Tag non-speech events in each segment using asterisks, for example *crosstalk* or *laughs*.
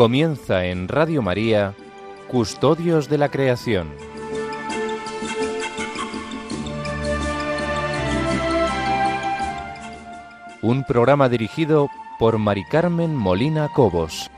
Comienza en Radio María, Custodios de la Creación. Un programa dirigido por Mari Carmen Molina Cobos.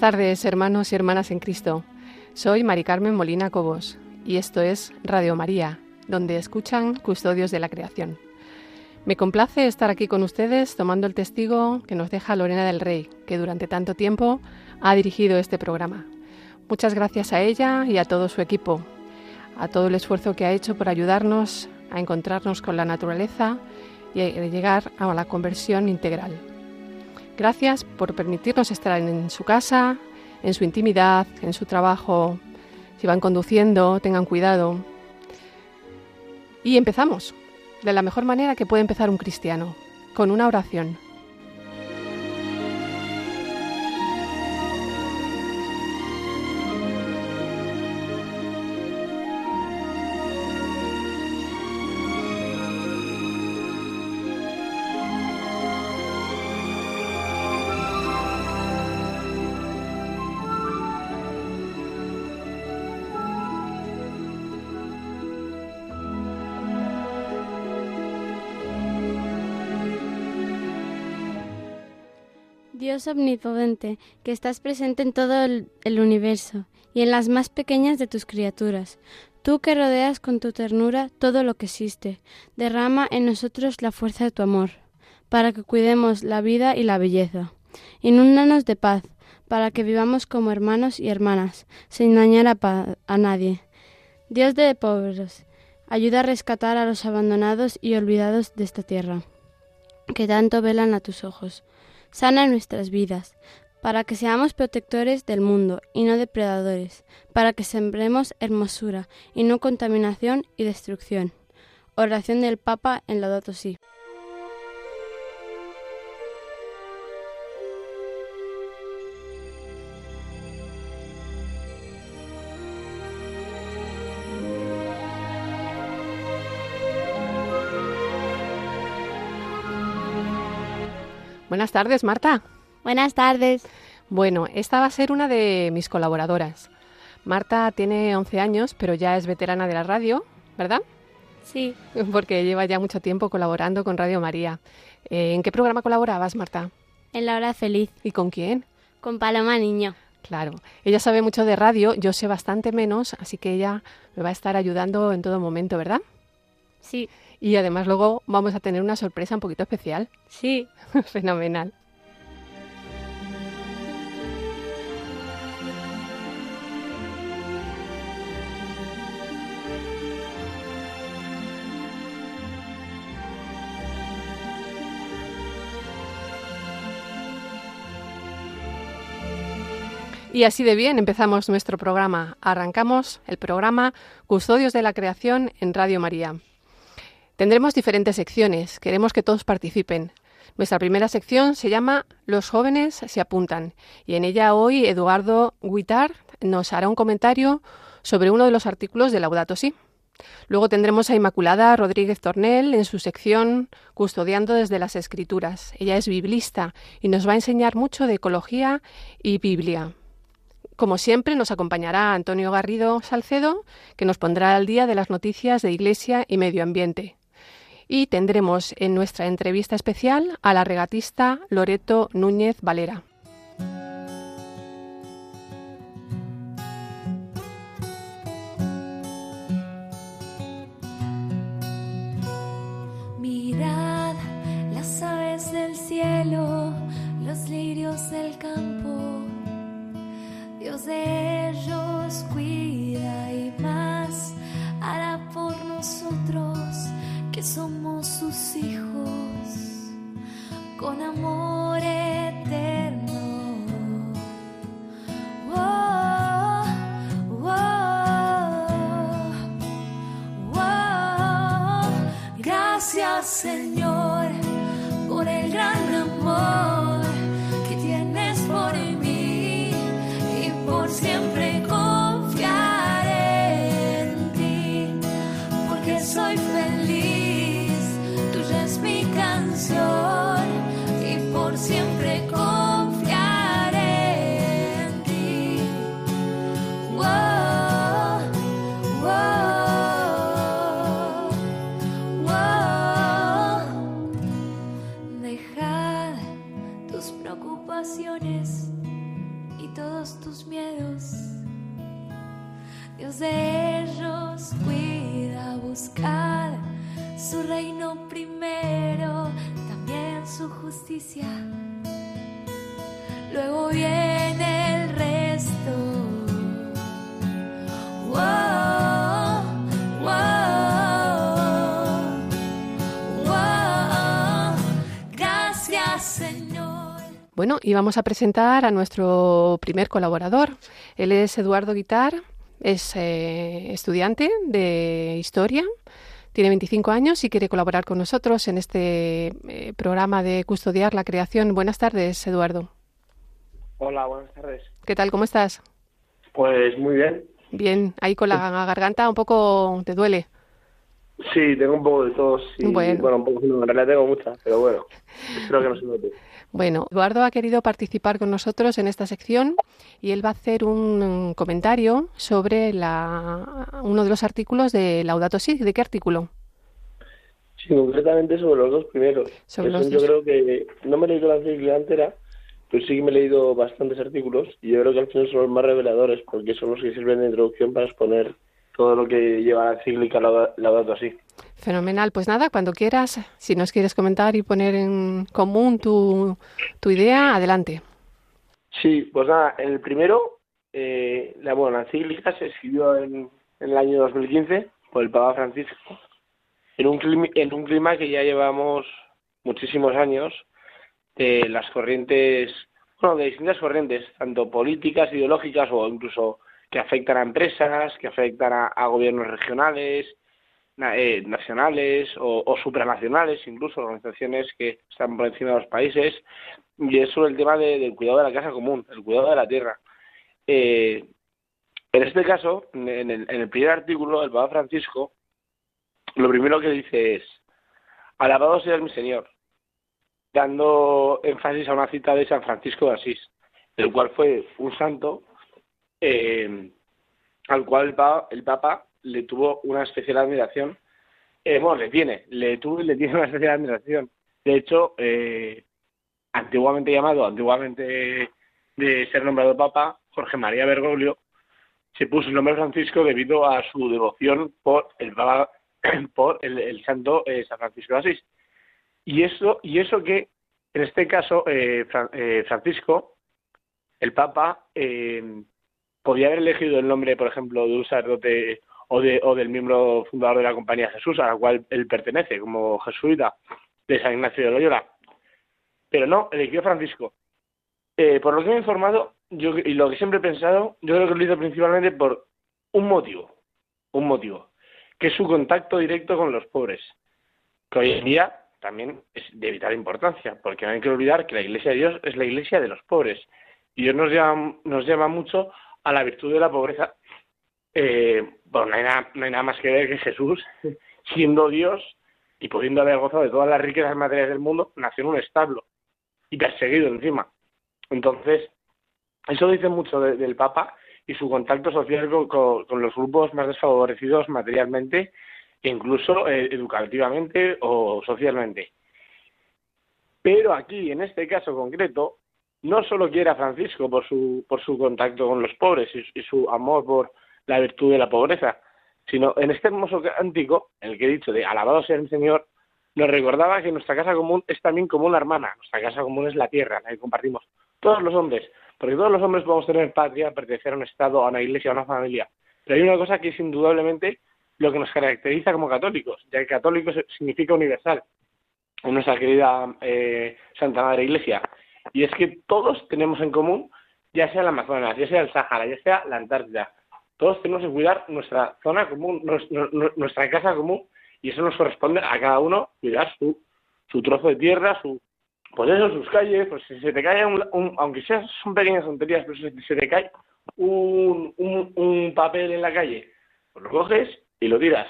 Tardes, hermanos y hermanas en Cristo. Soy Mari Carmen Molina Cobos y esto es Radio María, donde escuchan custodios de la creación. Me complace estar aquí con ustedes tomando el testigo que nos deja Lorena del Rey, que durante tanto tiempo ha dirigido este programa. Muchas gracias a ella y a todo su equipo, a todo el esfuerzo que ha hecho por ayudarnos a encontrarnos con la naturaleza y llegar a la conversión integral. Gracias por permitirnos estar en su casa, en su intimidad, en su trabajo. Si van conduciendo, tengan cuidado. Y empezamos, de la mejor manera que puede empezar un cristiano, con una oración. Dios omnipotente, que estás presente en todo el, universo y en las más pequeñas de tus criaturas. Tú que rodeas con tu ternura todo lo que existe, derrama en nosotros la fuerza de tu amor, para que cuidemos la vida y la belleza. Inúndanos de paz, para que vivamos como hermanos y hermanas, sin dañar a, a nadie. Dios de pobres, ayuda a rescatar a los abandonados y olvidados de esta tierra, que tanto velan a tus ojos sana nuestras vidas, para que seamos protectores del mundo y no depredadores, para que sembremos hermosura y no contaminación y destrucción. Oración del Papa en Laudato Si. Buenas tardes, Marta. Buenas tardes. Bueno, esta va a ser una de mis colaboradoras. Marta tiene 11 años, pero ya es veterana de la radio, ¿verdad? Sí. *laughs* Porque lleva ya mucho tiempo colaborando con Radio María. Eh, ¿En qué programa colaborabas, Marta? En La Hora Feliz. ¿Y con quién? Con Paloma Niño. Claro. Ella sabe mucho de radio, yo sé bastante menos, así que ella me va a estar ayudando en todo momento, ¿verdad? Sí. Y además luego vamos a tener una sorpresa un poquito especial. Sí. *laughs* Fenomenal. Y así de bien empezamos nuestro programa. Arrancamos el programa Custodios de la Creación en Radio María. Tendremos diferentes secciones, queremos que todos participen. Nuestra primera sección se llama Los jóvenes se apuntan y en ella hoy Eduardo Guitar nos hará un comentario sobre uno de los artículos de Laudato Si. Luego tendremos a Inmaculada Rodríguez Tornel en su sección Custodiando desde las Escrituras. Ella es biblista y nos va a enseñar mucho de ecología y Biblia. Como siempre, nos acompañará Antonio Garrido Salcedo, que nos pondrá al día de las noticias de Iglesia y Medio Ambiente y tendremos en nuestra entrevista especial a la regatista Loreto Núñez Valera. Mirad las aves del cielo, los lirios del campo. Dios de ellos cuida y más hará por nosotros que somos sus hijos con amor eterno. Oh, oh, oh, Gracias Señor. Justicia. Luego viene el resto. Gracias, Señor. Bueno, y vamos a presentar a nuestro primer colaborador. Él es Eduardo Guitar, es eh, estudiante de historia, tiene 25 años y quiere colaborar con nosotros en este eh, programa de custodiar la creación. Buenas tardes, Eduardo. Hola, buenas tardes. ¿Qué tal? ¿Cómo estás? Pues muy bien. Bien, ahí con la garganta un poco te duele. Sí, tengo un poco de tos. Y, Bueno. bueno. un poco, no, en realidad tengo mucha, pero bueno, *laughs* espero que no se note. Bueno, Eduardo ha querido participar con nosotros en esta sección y él va a hacer un comentario sobre la, uno de los artículos de Laudato Si. ¿De qué artículo? Sí, concretamente sobre los dos primeros. Sobre los dos. Yo creo que no me he leído la encíclica entera, pero sí que me he leído bastantes artículos y yo creo que al final son los más reveladores porque son los que sirven de introducción para exponer todo lo que lleva la encíclica Lauda- Laudato Si. Fenomenal. Pues nada, cuando quieras, si nos quieres comentar y poner en común tu, tu idea, adelante. Sí, pues nada, el primero, eh, la, bueno, la encíclica se escribió en, en el año 2015 por el Papa Francisco, en un, clima, en un clima que ya llevamos muchísimos años de las corrientes, bueno, de distintas corrientes, tanto políticas, ideológicas o incluso que afectan a empresas, que afectan a, gobiernos regionales, na- eh, nacionales o, supranacionales, incluso organizaciones que están por encima de los países, y es sobre el tema de- del cuidado de la casa común, el cuidado de la tierra. Eh, en este caso, en el, en el primer artículo del Papa Francisco, lo primero que dice es, alabado sea mi Señor, dando énfasis a una cita de San Francisco de Asís, el cual fue un santo eh, al cual el el Papa le tuvo una especial admiración. Eh, bueno, le tiene, le tuvo le tiene una especial admiración. De hecho, eh, antiguamente llamado, antiguamente de ser nombrado Papa, Jorge María Bergoglio, se puso el nombre Francisco debido a su devoción por el Papa, *clears throat* por el, el santo eh, San Francisco de Asís. Y eso, y eso que, en este caso, eh, Fra- eh, Francisco, el Papa, eh, podía haber elegido el nombre, por ejemplo, de un sacerdote o, de, o del miembro fundador de la Compañía Jesús, a la cual él pertenece, como jesuita de San Ignacio de Loyola. Pero no, eligió Francisco. Eh, por lo que me he informado yo, y lo que siempre he pensado, yo creo que lo hizo principalmente por un motivo, un motivo, que es su contacto directo con los pobres, que hoy en día también es de vital importancia, porque no hay que olvidar que la Iglesia de Dios es la Iglesia de los pobres. Y Dios nos llama, nos llama mucho a la virtud de la pobreza. Eh, bueno, no hay, nada, más que ver que Jesús, siendo Dios y pudiendo haber gozado de todas las riquezas materiales del mundo, nació en un establo y perseguido encima. Entonces, eso dice mucho de- del Papa y su contacto social con, los grupos más desfavorecidos materialmente e incluso eh, educativamente o socialmente. Pero aquí, en este caso concreto, no solo quiere a Francisco por su, por su contacto con los pobres y su amor por la virtud de la pobreza, sino en este hermoso cántico, en el que he dicho de alabado sea el Señor, nos recordaba que nuestra casa común es también como una hermana. Nuestra casa común es la tierra, la que compartimos todos los hombres, porque todos los hombres podemos tener patria, pertenecer a un Estado, a una iglesia, a una familia. Pero hay una cosa que es indudablemente lo que nos caracteriza como católicos, ya que católico significa universal, en nuestra querida eh, Santa Madre Iglesia. Y es que todos tenemos en común, ya sea el Amazonas, ya sea el Sáhara, ya sea la Antártida, todos tenemos que cuidar nuestra zona común, nues- nu- nuestra casa común, y eso nos corresponde a cada uno cuidar su, su trozo de tierra, su, pues eso, sus calles, pues si se te cae un, un- aunque sea, son pequeñas tonterías, pero si se te cae un, un, un papel en la calle, pues lo coges y lo tiras.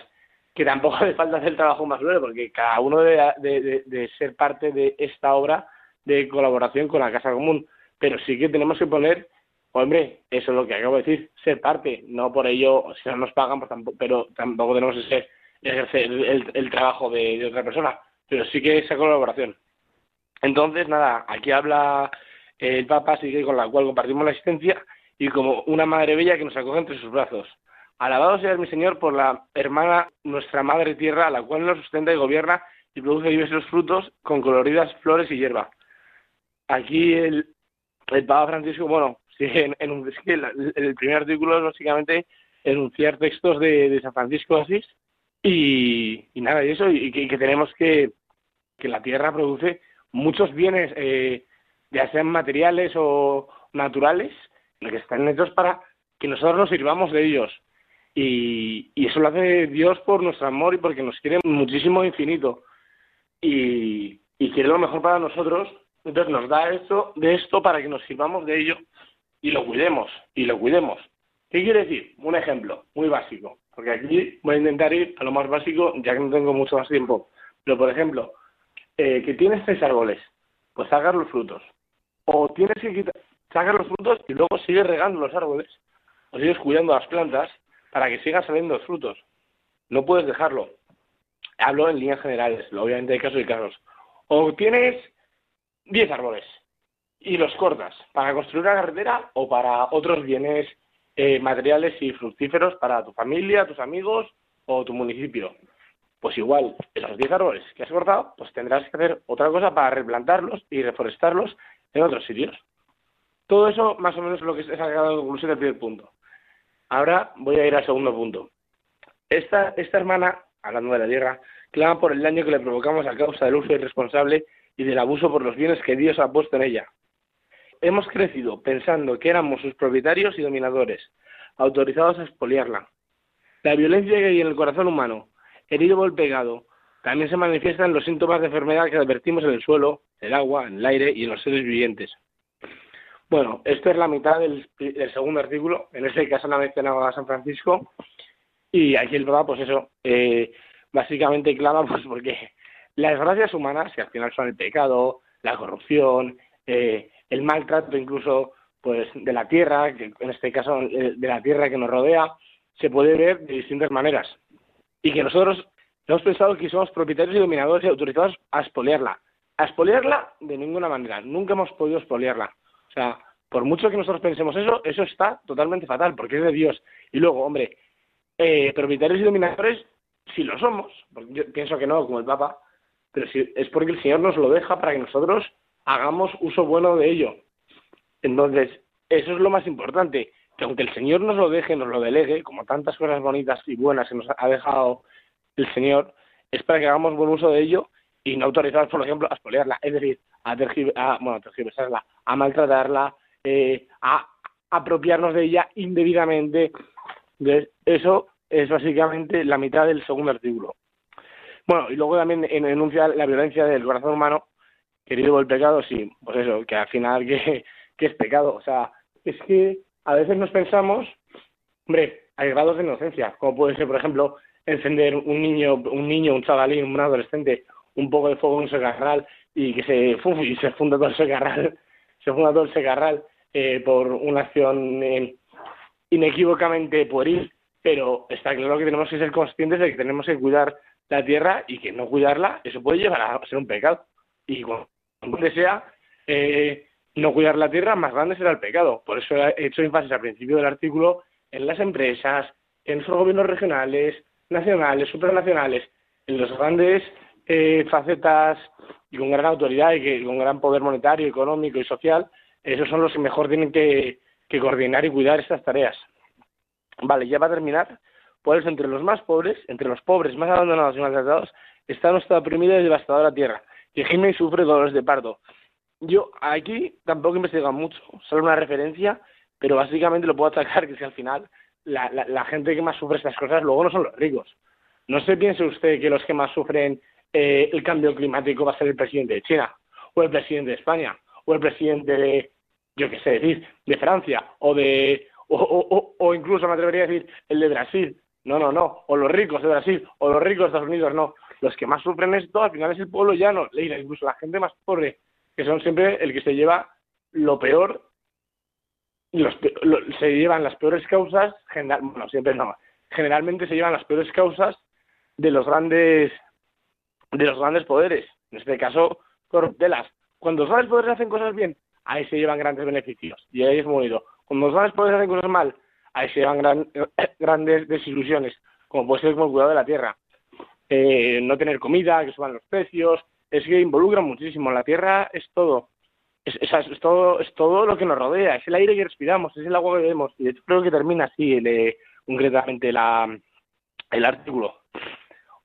Que tampoco hace falta hacer el trabajo más duro, porque cada uno debe de, de- de ser parte de esta obra de colaboración con la Casa Común. Pero sí que tenemos que poner, hombre, eso es lo que acabo de decir, ser parte. No por ello, si no nos pagan, pues tampoco, pero tampoco tenemos que ser, el, trabajo de, de otra persona. Pero sí que esa colaboración. Entonces, nada, aquí habla el Papa sigue con la cual compartimos la existencia y como una madre bella que nos acoge entre sus brazos. Alabado sea mi Señor por la hermana, nuestra Madre Tierra, la cual nos sustenta y gobierna y produce diversos frutos con coloridas flores y hierba. Aquí el, el Papa Francisco, bueno, sí, *laughs* en, en es el, primer artículo es básicamente enunciar textos de, San Francisco de Asís y, nada, y eso, y que, tenemos que, que la tierra produce muchos bienes, eh, ya sean materiales o naturales, que están hechos para que nosotros nos sirvamos de ellos. Y, y eso lo hace Dios por nuestro amor y porque nos quiere muchísimo infinito. Y, y quiere lo mejor para nosotros. Entonces nos da esto, de esto para que nos sirvamos de ello y lo cuidemos, y lo cuidemos. ¿Qué quiere decir? Un ejemplo muy básico, porque aquí voy a intentar ir a lo más básico, ya que no tengo mucho más tiempo. Pero, por ejemplo, eh, que tienes tres árboles, pues sacar los frutos. O tienes que sacar los frutos y luego sigues regando los árboles, o sigues cuidando las plantas para que sigan saliendo los frutos. No puedes dejarlo. Hablo en líneas generales, obviamente hay casos y casos. O tienes 10 árboles y los cortas para construir una carretera o para otros bienes eh, materiales y fructíferos para tu familia, tus amigos o tu municipio. Pues igual, esos 10 árboles que has cortado, pues tendrás que hacer otra cosa para replantarlos y reforestarlos en otros sitios. Todo eso más o menos es lo que se ha sacado de conclusión del primer punto. Ahora voy a ir al segundo punto. Esta, esta hermana, hablando de la tierra, clama por el daño que le provocamos a causa del uso irresponsable y del abuso por los bienes que Dios ha puesto en ella. Hemos crecido pensando que éramos sus propietarios y dominadores, autorizados a expoliarla. La violencia que hay en el corazón humano, herido por el pecado, también se manifiesta en los síntomas de enfermedad que advertimos en el suelo, el agua, en el aire y en los seres vivientes. Bueno, esto es la mitad del, segundo artículo. En este caso no ha mencionado a San Francisco. Y aquí el Papa, pues eso, eh, básicamente clama *laughs* pues porque las desgracias humanas, que al final son el pecado, la corrupción, eh, el maltrato incluso pues de la tierra, que en este caso eh, de la tierra que nos rodea, se puede ver de distintas maneras. Y que nosotros hemos pensado que somos propietarios y dominadores y autorizados a expoliarla. A expoliarla de ninguna manera. Nunca hemos podido expoliarla. O sea, por mucho que nosotros pensemos eso, eso está totalmente fatal, porque es de Dios. Y luego, hombre, eh, propietarios y dominadores, si lo somos, yo pienso que no, como el Papa, pero si, es porque el Señor nos lo deja para que nosotros hagamos uso bueno de ello. Entonces, eso es lo más importante, que aunque el Señor nos lo deje, nos lo delegue, como tantas cosas bonitas y buenas que nos ha dejado el Señor, es para que hagamos buen uso de ello y no autorizar, por ejemplo, a espolearla, es decir, a, tergib a, bueno, tergiversarla, a maltratarla, eh, a apropiarnos de ella indebidamente. Eso es básicamente la mitad del segundo artículo. Bueno, y luego también en, enuncia la violencia del corazón humano, querido el pecado, sí, pues eso, que al final que, *laughs* que es pecado. O sea, es que a veces nos pensamos, hombre, hay grados de inocencia, como puede ser, por ejemplo, encender un niño, un niño, un chavalín, un adolescente, un poco de fuego en un secarral y que se, *laughs* y se funda todo el secarral, *laughs* se funda todo el secarral eh, por una acción eh, inequívocamente pueril, pero está claro que tenemos que ser conscientes de que tenemos que cuidar la tierra y que no cuidarla, eso puede llevar a ser un pecado. Y cuando sea eh, no cuidar la tierra, más grande será el pecado. Por eso he hecho énfasis al principio del artículo en las empresas, en los gobiernos regionales, nacionales, supranacionales, en los grandes eh, facetas y con gran autoridad y que, con gran poder monetario, económico y social, esos son los que mejor tienen que, coordinar y cuidar estas tareas. Vale, ya va a terminar. Pues entre los más pobres, entre los pobres más abandonados y maltratados, está nuestra oprimida y devastadora tierra, que y sufre dolores de parto. Yo aquí tampoco he mucho, solo una referencia, pero básicamente lo puedo atacar que si al final la, la, gente que más sufre estas cosas luego no son los ricos. No se piense usted que los que más sufren eh, el cambio climático va a ser el presidente de China, o el presidente de España, o el presidente de, yo qué sé decir, de Francia, o de, o incluso me atrevería a decir el de Brasil. No, no, no. O los ricos de Brasil, o los ricos de Estados Unidos, no. Los que más sufren esto, al final es el pueblo llano, incluso la gente más pobre, que son siempre el que se lleva lo peor, los, lo, se llevan las peores causas, general, bueno, siempre no, generalmente se llevan las peores causas de los grandes de los grandes poderes, en este caso corruptelas. Cuando los grandes poderes hacen cosas bien, ahí se llevan grandes beneficios. Y ahí es muy. Cuando los padres pueden hacer cosas mal, ahí se llevan gran, *coughs* grandes desilusiones, como puede ser con el cuidado de la tierra. Eh, no tener comida, que suban los precios, es que involucra muchísimo. La tierra es todo. Es, es, todo es todo lo que nos rodea, es el aire que respiramos, es el agua que bebemos. Y creo que termina así el, eh, concretamente la, el artículo.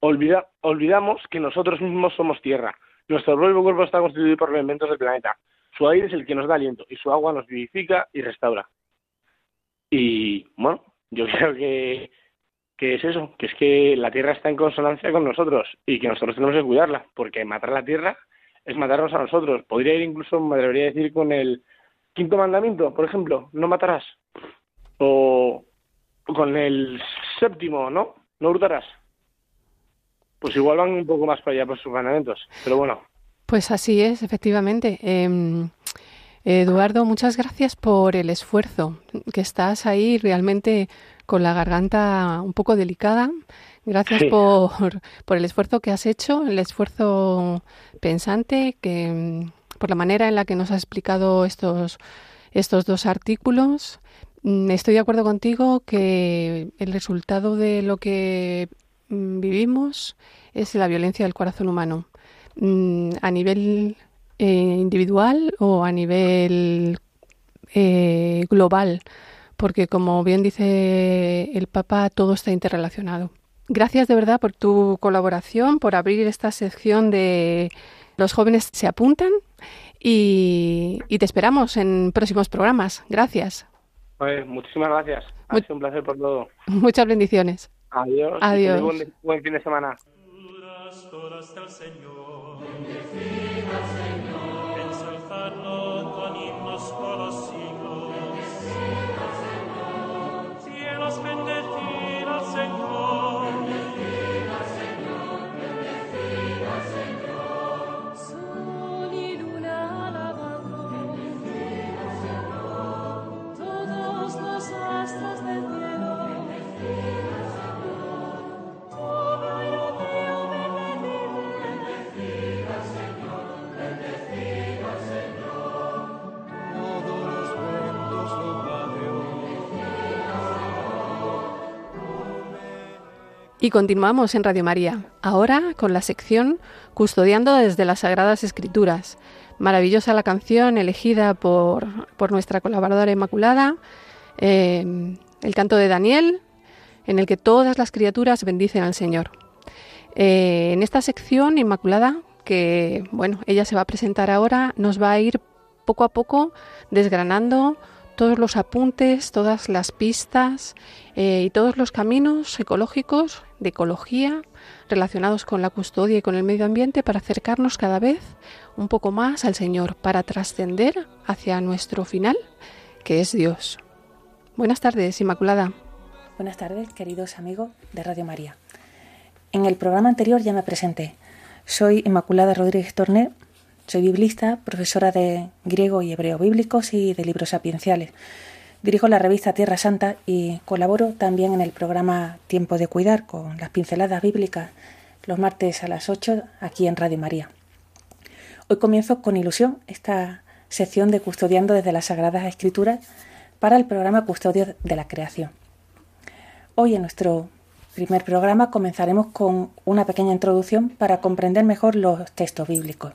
Olvida, olvidamos que nosotros mismos somos tierra. Nuestro propio cuerpo está constituido por elementos del planeta. Su aire es el que nos da aliento y su agua nos vivifica y restaura. Y bueno, yo *laughs* creo que, que es eso, que es que la tierra está en consonancia con nosotros y que nosotros tenemos que cuidarla, porque matar la tierra es matarnos a nosotros. Podría ir incluso, me debería decir, con el quinto mandamiento, por ejemplo, no matarás. O con el séptimo, ¿no? No hurtarás. Pues igual van un poco más para allá por sus mandamientos, pero bueno. Pues así es, efectivamente. Eh, Eduardo, muchas gracias por el esfuerzo, que estás ahí realmente con la garganta un poco delicada. Gracias Sí. por, por el esfuerzo que has hecho, el esfuerzo pensante, que mm, por la manera en la que nos has explicado estos, estos dos artículos. Mm, Estoy de acuerdo contigo que el resultado de lo que mm, vivimos es la violencia del corazón humano. A nivel eh, individual o a nivel eh, global, porque como bien dice el Papa, todo está interrelacionado. Gracias de verdad por tu colaboración, por abrir esta sección de los jóvenes se apuntan y, y te esperamos en próximos programas. Gracias. Pues, muchísimas gracias. Ha Mu- sido un placer por todo. Muchas bendiciones. Adiós. Adiós. Buen, buen fin de semana. Señor. spende ti al Senhor. Y continuamos en Radio María, ahora con la sección Custodiando desde las Sagradas Escrituras. Maravillosa la canción elegida por, por nuestra colaboradora Inmaculada, eh, el canto de Daniel, en el que todas las criaturas bendicen al Señor. Eh, en esta sección, Inmaculada, que bueno, ella se va a presentar ahora, nos va a ir poco a poco desgranando todos los apuntes, todas las pistas eh, y todos los caminos ecológicos de ecología relacionados con la custodia y con el medio ambiente para acercarnos cada vez un poco más al Señor, para trascender hacia nuestro final, que es Dios. Buenas tardes, Inmaculada. Buenas tardes, queridos amigos de Radio María. En el programa anterior ya me presenté. Soy Inmaculada Rodríguez Torné, soy biblista, profesora de griego y hebreo bíblicos y de libros sapienciales. Dirijo la revista Tierra Santa y colaboro también en el programa Tiempo de Cuidar con las pinceladas bíblicas los martes a las 8 aquí en Radio María. Hoy comienzo con ilusión esta sección de Custodiando desde las Sagradas Escrituras para el programa Custodio de la Creación. Hoy en nuestro primer programa comenzaremos con una pequeña introducción para comprender mejor los textos bíblicos.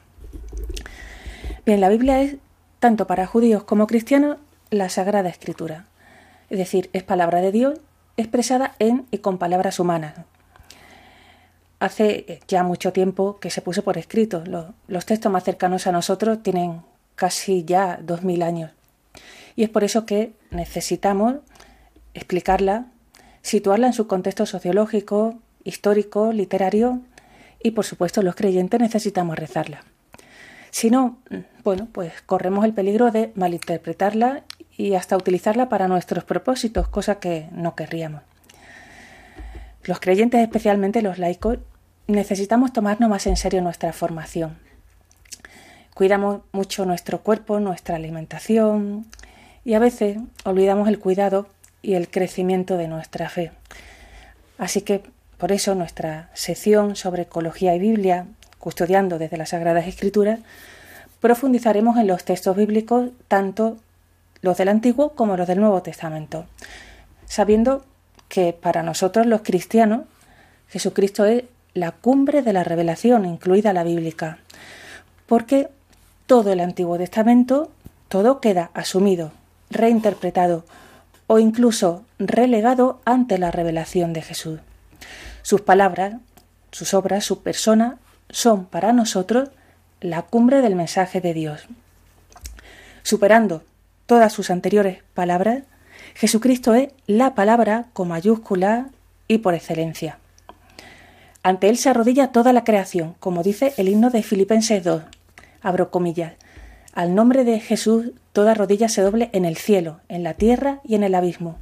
Bien, la Biblia es, tanto para judíos como cristianos, la Sagrada Escritura. Es decir, es palabra de Dios expresada en y con palabras humanas. Hace ya mucho tiempo que se puso por escrito. Los, los textos más cercanos a nosotros tienen casi ya dos mil años. Y es por eso que necesitamos explicarla, situarla en su contexto sociológico, histórico, literario y por supuesto los creyentes necesitamos rezarla. Si no, bueno, pues corremos el peligro de malinterpretarla y hasta utilizarla para nuestros propósitos, cosa que no querríamos. Los creyentes, especialmente los laicos, necesitamos tomarnos más en serio nuestra formación. Cuidamos mucho nuestro cuerpo, nuestra alimentación y a veces olvidamos el cuidado y el crecimiento de nuestra fe. Así que por eso nuestra sección sobre ecología y Biblia, custodiando desde las Sagradas Escrituras, profundizaremos en los textos bíblicos, tanto los del Antiguo como los del Nuevo Testamento, sabiendo que para nosotros los cristianos Jesucristo es la cumbre de la revelación, incluida la bíblica, porque todo el Antiguo Testamento, todo queda asumido, reinterpretado o incluso relegado ante la revelación de Jesús. Sus palabras, sus obras, su persona son para nosotros la cumbre del mensaje de Dios. Superando todas sus anteriores palabras, Jesucristo es la palabra con mayúscula y por excelencia. Ante él se arrodilla toda la creación, como dice el himno de Filipenses 2. Abro comillas. Al nombre de Jesús toda rodilla se doble en el cielo, en la tierra y en el abismo.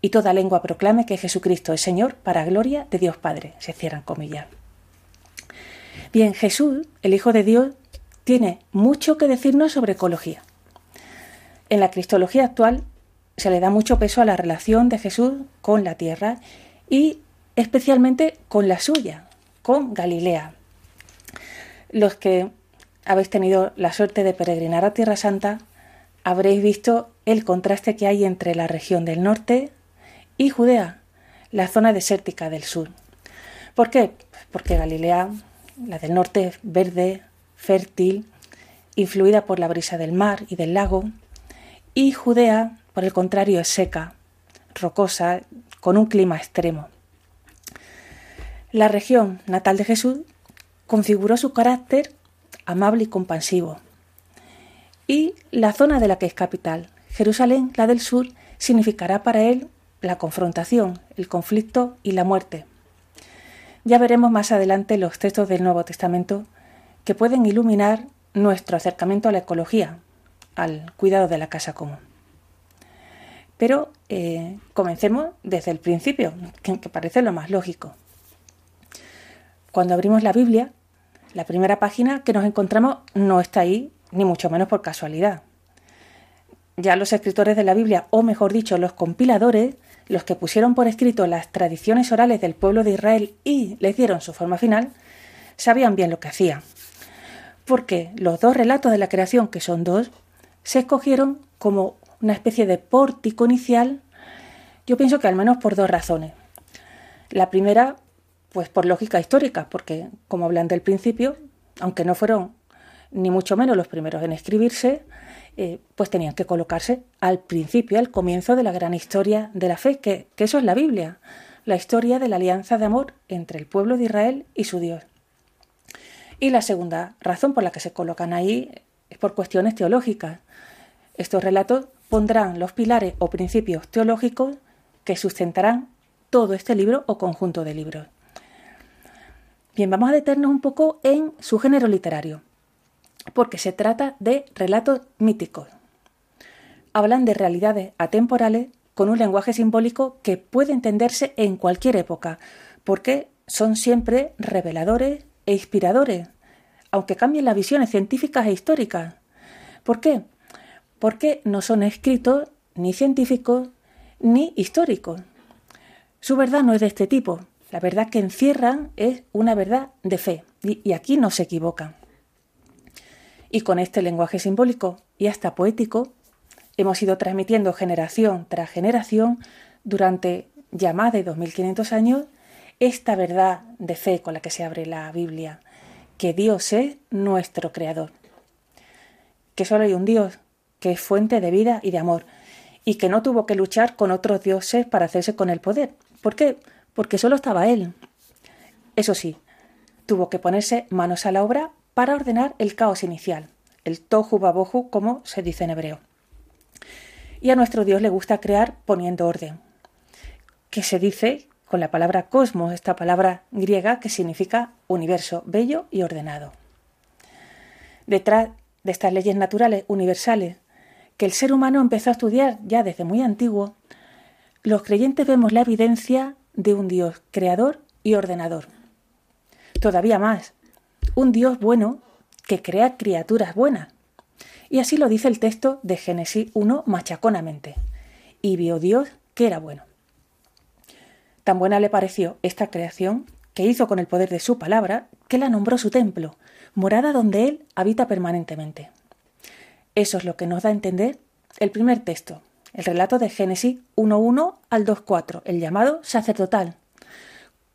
Y toda lengua proclame que Jesucristo es Señor para gloria de Dios Padre. Se cierran comillas. Bien, Jesús, el Hijo de Dios, tiene mucho que decirnos sobre ecología. En la cristología actual se le da mucho peso a la relación de Jesús con la tierra y especialmente con la suya, con Galilea. Los que habéis tenido la suerte de peregrinar a Tierra Santa, habréis visto el contraste que hay entre la región del norte y Judea, la zona desértica del sur. ¿Por qué? Porque Galilea, la del norte, verde, fértil, influida por la brisa del mar y del lago, y Judea, por el contrario, es seca, rocosa, con un clima extremo. La región natal de Jesús configuró su carácter amable y compasivo. Y la zona de la que es capital, Jerusalén, la del sur, significará para él la confrontación, el conflicto y la muerte. Ya veremos más adelante los textos del Nuevo Testamento que pueden iluminar nuestro acercamiento a la ecología, al cuidado de la casa común. Pero eh, comencemos desde el principio, que parece lo más lógico. Cuando abrimos la Biblia, la primera página que nos encontramos no está ahí, ni mucho menos por casualidad. Ya los escritores de la Biblia, o mejor dicho, los compiladores, los que pusieron por escrito las tradiciones orales del pueblo de Israel y les dieron su forma final, sabían bien lo que hacían. Porque los dos relatos de la creación, que son dos, se escogieron como una especie de pórtico inicial, yo pienso que al menos por dos razones. La primera, pues por lógica histórica, porque, como hablan del principio, aunque no fueron ni mucho menos los primeros en escribirse, eh, pues tenían que colocarse al principio, al comienzo de la gran historia de la fe, que, que eso es la Biblia, la historia de la alianza de amor entre el pueblo de Israel y su Dios. Y la segunda razón por la que se colocan ahí es por cuestiones teológicas. Estos relatos pondrán los pilares o principios teológicos que sustentarán todo este libro o conjunto de libros. Bien, vamos a detenernos un poco en su género literario, porque se trata de relatos míticos. Hablan de realidades atemporales con un lenguaje simbólico que puede entenderse en cualquier época, porque son siempre reveladores e inspiradores, aunque cambien las visiones científicas e históricas. ¿Por qué? Porque no son escritos ni científicos ni históricos. Su verdad no es de este tipo, la verdad que encierran es una verdad de fe, y, aquí no se equivocan. Y con este lenguaje simbólico y hasta poético, hemos ido transmitiendo generación tras generación durante ya más de 2500 años esta verdad de fe con la que se abre la Biblia, que Dios es nuestro creador, que solo hay un Dios que es fuente de vida y de amor, y que no tuvo que luchar con otros dioses para hacerse con el poder. ¿Por qué? porque solo estaba él. Eso sí, tuvo que ponerse manos a la obra para ordenar el caos inicial, el tohu babohu, como se dice en hebreo. Y a nuestro Dios le gusta crear poniendo orden, que se dice con la palabra cosmos, esta palabra griega que significa universo, bello y ordenado. Detrás de estas leyes naturales universales que el ser humano empezó a estudiar ya desde muy antiguo, los creyentes vemos la evidencia de un Dios creador y ordenador. Todavía más, un Dios bueno que crea criaturas buenas. Y así lo dice el texto de Génesis 1 machaconamente. Y vio Dios que era bueno. Tan buena le pareció esta creación que hizo con el poder de su palabra, que la nombró su templo, morada donde Él habita permanentemente. Eso es lo que nos da a entender el primer texto, el relato de Génesis 1.1 al 2.4, el llamado sacerdotal,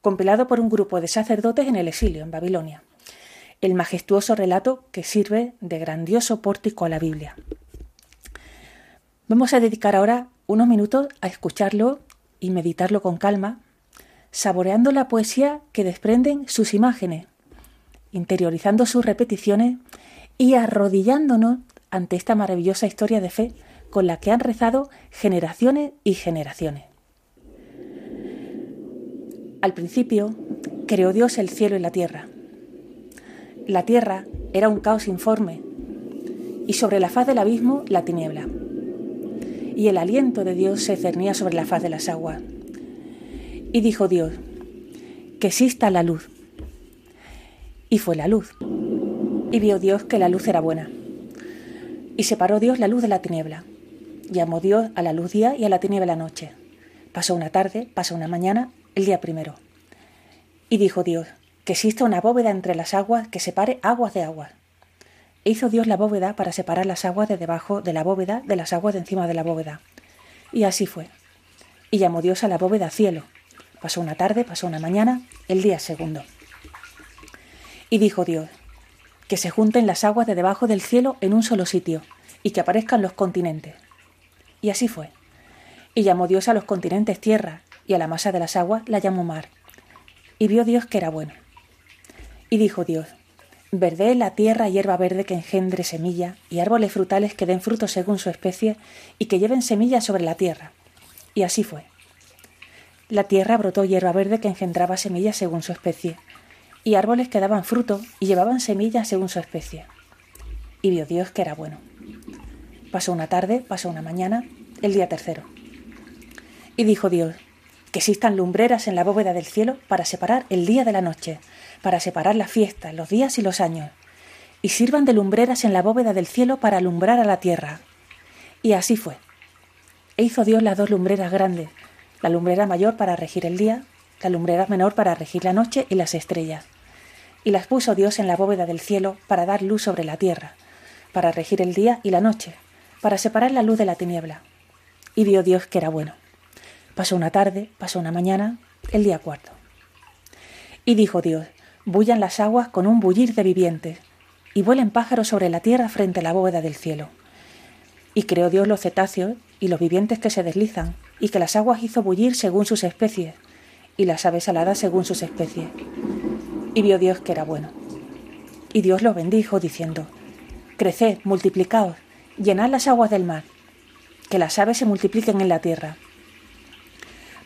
compilado por un grupo de sacerdotes en el exilio, en Babilonia. El majestuoso relato que sirve de grandioso pórtico a la Biblia. Vamos a dedicar ahora unos minutos a escucharlo y meditarlo con calma, saboreando la poesía que desprenden sus imágenes, interiorizando sus repeticiones y arrodillándonos ante esta maravillosa historia de fe con la que han rezado generaciones y generaciones. Al principio creó Dios el cielo y la tierra. La tierra era un caos informe y sobre la faz del abismo la tiniebla. Y el aliento de Dios se cernía sobre la faz de las aguas. Y dijo Dios, que exista la luz. Y fue la luz. Y vio Dios que la luz era buena. Y separó Dios la luz de la tiniebla. Llamó Dios a la luz día y a la tiniebla noche. Pasó una tarde, pasó una mañana, el día primero. Y dijo Dios, que exista una bóveda entre las aguas que separe aguas de aguas. E hizo Dios la bóveda para separar las aguas de debajo de la bóveda de las aguas de encima de la bóveda. Y así fue. Y llamó Dios a la bóveda cielo. Pasó una tarde, pasó una mañana, el día segundo. Y dijo Dios, que se junten las aguas de debajo del cielo en un solo sitio, y que aparezcan los continentes. Y así fue. Y llamó Dios a los continentes tierra, y a la masa de las aguas la llamó mar. Y vio Dios que era bueno. Y dijo Dios, Verde la tierra hierba verde que engendre semilla, y árboles frutales que den fruto según su especie, y que lleven semilla sobre la tierra. Y así fue. La tierra brotó hierba verde que engendraba semillas según su especie, y árboles que daban fruto y llevaban semillas según su especie. Y vio Dios que era bueno. Pasó una tarde, pasó una mañana, el día tercero. Y dijo Dios, que existan lumbreras en la bóveda del cielo para separar el día de la noche, para separar la fiesta, los días y los años, y sirvan de lumbreras en la bóveda del cielo para alumbrar a la tierra. Y así fue. E hizo Dios las dos lumbreras grandes, la lumbrera mayor para regir el día, la lumbrera menor para regir la noche y las estrellas. Y las puso Dios en la bóveda del cielo para dar luz sobre la tierra, para regir el día y la noche, para separar la luz de la tiniebla. Y vio Dios que era bueno. Pasó una tarde, pasó una mañana, el día cuarto. Y dijo Dios, bullan las aguas con un bullir de vivientes, y vuelen pájaros sobre la tierra frente a la bóveda del cielo. Y creó Dios los cetáceos y los vivientes que se deslizan, y que las aguas hizo bullir según sus especies, y las aves aladas según sus especies. Y vio Dios que era bueno. Y Dios los bendijo, diciendo, Creced, multiplicaos, llenad las aguas del mar, que las aves se multipliquen en la tierra.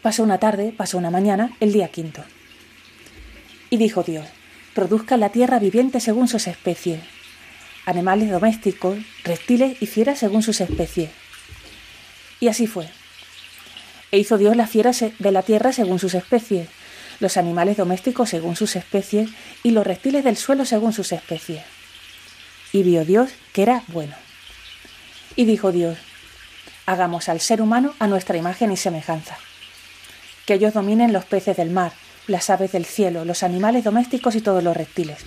Pasó una tarde, pasó una mañana, el día quinto. Y dijo Dios, produzca la tierra viviente según sus especies, animales domésticos, reptiles y fieras según sus especies. Y así fue. E hizo Dios las fieras de la tierra según sus especies, los animales domésticos según sus especies y los reptiles del suelo según sus especies. Y vio Dios que era bueno. Y dijo Dios, hagamos al ser humano a nuestra imagen y semejanza que ellos dominen los peces del mar, las aves del cielo, los animales domésticos y todos los reptiles.